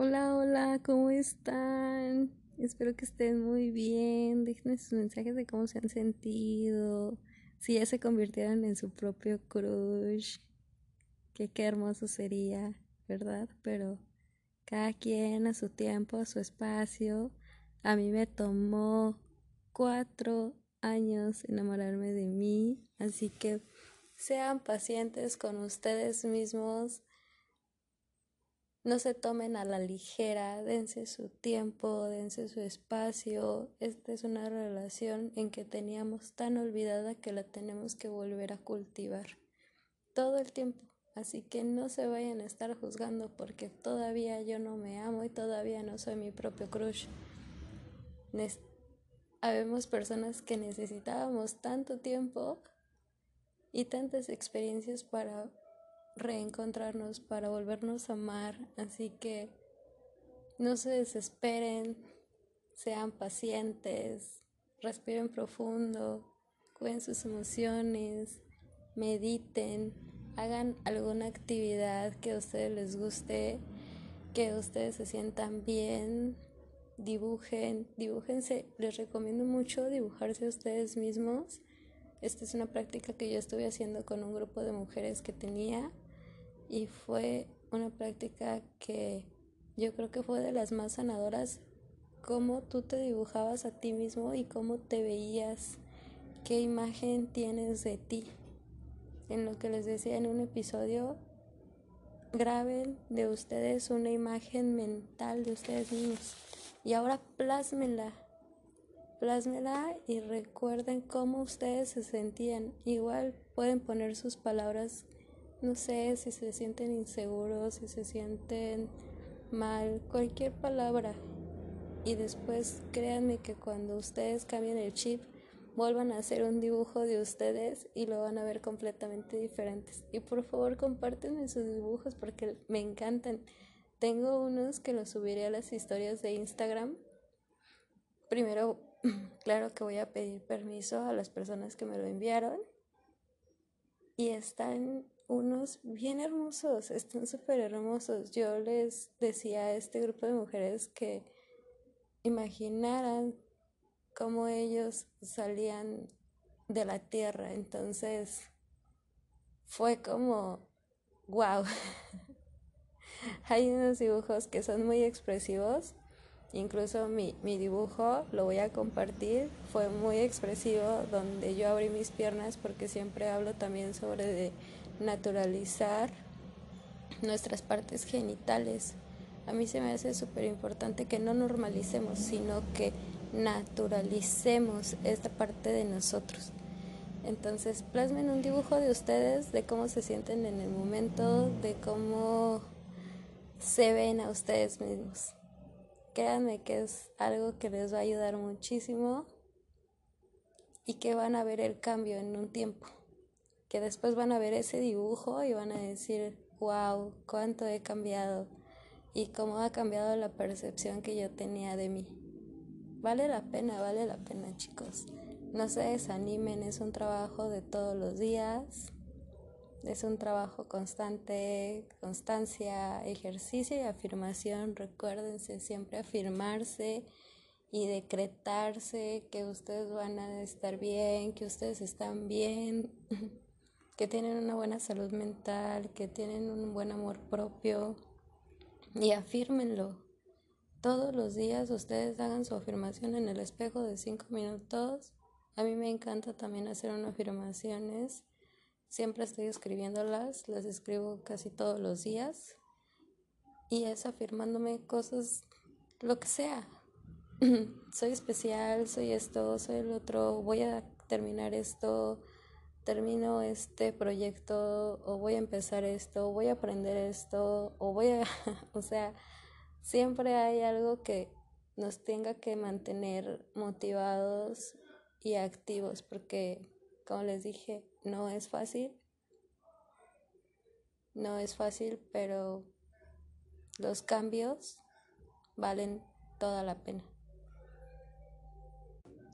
Hola, hola, ¿cómo están? Espero que estén muy bien. Déjenme sus mensajes de cómo se han sentido. Si ya se convirtieron en su propio crush. Que qué hermoso sería, ¿verdad? Pero cada quien a su tiempo, a su espacio. A mí me tomó cuatro años enamorarme de mí. Así que sean pacientes con ustedes mismos no se tomen a la ligera, dense su tiempo, dense su espacio. Esta es una relación en que teníamos tan olvidada que la tenemos que volver a cultivar todo el tiempo. Así que no se vayan a estar juzgando porque todavía yo no me amo y todavía no soy mi propio crush. Habemos personas que necesitábamos tanto tiempo y tantas experiencias para reencontrarnos, para volvernos a amar. Así que no se desesperen, sean pacientes, respiren profundo, cuiden sus emociones, mediten, hagan alguna actividad que a ustedes les guste, que ustedes se sientan bien, dibujen, dibújense, les recomiendo mucho dibujarse a ustedes mismos. Esta es una práctica que yo estuve haciendo con un grupo de mujeres que tenía y fue una práctica que yo creo que fue de las más sanadoras, cómo tú te dibujabas a ti mismo y cómo te veías, qué imagen tienes de ti. En lo que les decía en un episodio, graben de ustedes una imagen mental de ustedes mismos y ahora plásmenla. Plásmela y recuerden cómo ustedes se sentían. Igual pueden poner sus palabras no sé si se sienten inseguros, si se sienten mal, cualquier palabra. Y después créanme que cuando ustedes cambien el chip, vuelvan a hacer un dibujo de ustedes y lo van a ver completamente diferentes. Y por favor compártenme sus dibujos porque me encantan. Tengo unos que los subiré a las historias de Instagram. Primero, claro que voy a pedir permiso a las personas que me lo enviaron. Y están unos bien hermosos, están súper hermosos. Yo les decía a este grupo de mujeres que imaginaran cómo ellos salían de la tierra. Entonces fue como, wow. Hay unos dibujos que son muy expresivos. Incluso mi, mi dibujo, lo voy a compartir, fue muy expresivo, donde yo abrí mis piernas porque siempre hablo también sobre de naturalizar nuestras partes genitales. A mí se me hace súper importante que no normalicemos, sino que naturalicemos esta parte de nosotros. Entonces, plasmen un dibujo de ustedes, de cómo se sienten en el momento, de cómo se ven a ustedes mismos. Créanme que es algo que les va a ayudar muchísimo y que van a ver el cambio en un tiempo que después van a ver ese dibujo y van a decir, wow, cuánto he cambiado y cómo ha cambiado la percepción que yo tenía de mí. Vale la pena, vale la pena chicos. No se desanimen, es un trabajo de todos los días, es un trabajo constante, constancia, ejercicio y afirmación. Recuérdense siempre afirmarse y decretarse que ustedes van a estar bien, que ustedes están bien. que tienen una buena salud mental, que tienen un buen amor propio y afírmenlo. Todos los días ustedes hagan su afirmación en el espejo de cinco minutos. A mí me encanta también hacer unas afirmaciones. Siempre estoy escribiéndolas, las escribo casi todos los días. Y es afirmándome cosas, lo que sea. soy especial, soy esto, soy el otro, voy a terminar esto, termino este proyecto o voy a empezar esto o voy a aprender esto o voy a, o sea, siempre hay algo que nos tenga que mantener motivados y activos porque, como les dije, no es fácil. No es fácil, pero los cambios valen toda la pena.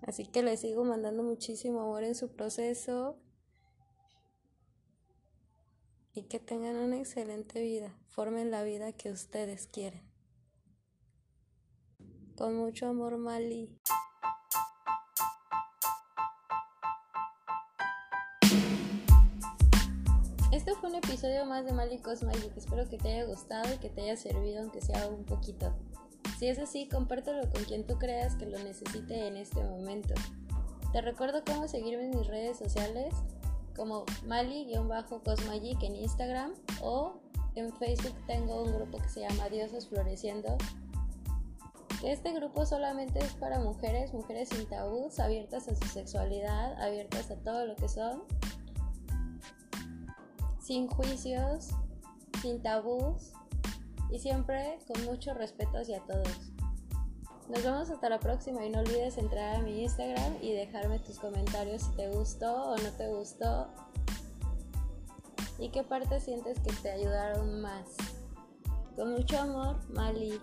Así que les sigo mandando muchísimo amor en su proceso y que tengan una excelente vida. Formen la vida que ustedes quieren. Con mucho amor, Mali. Este fue un episodio más de Mali Cosmagic. Espero que te haya gustado y que te haya servido, aunque sea un poquito. Si es así, compártelo con quien tú creas que lo necesite en este momento. Te recuerdo cómo seguirme en mis redes sociales como Mali-Cosmagic en Instagram o en Facebook tengo un grupo que se llama Diosas Floreciendo. Este grupo solamente es para mujeres, mujeres sin tabús, abiertas a su sexualidad, abiertas a todo lo que son, sin juicios, sin tabús y siempre con mucho respeto hacia todos. Nos vemos hasta la próxima y no olvides entrar a mi Instagram y dejarme tus comentarios si te gustó o no te gustó y qué parte sientes que te ayudaron más. Con mucho amor, Mali.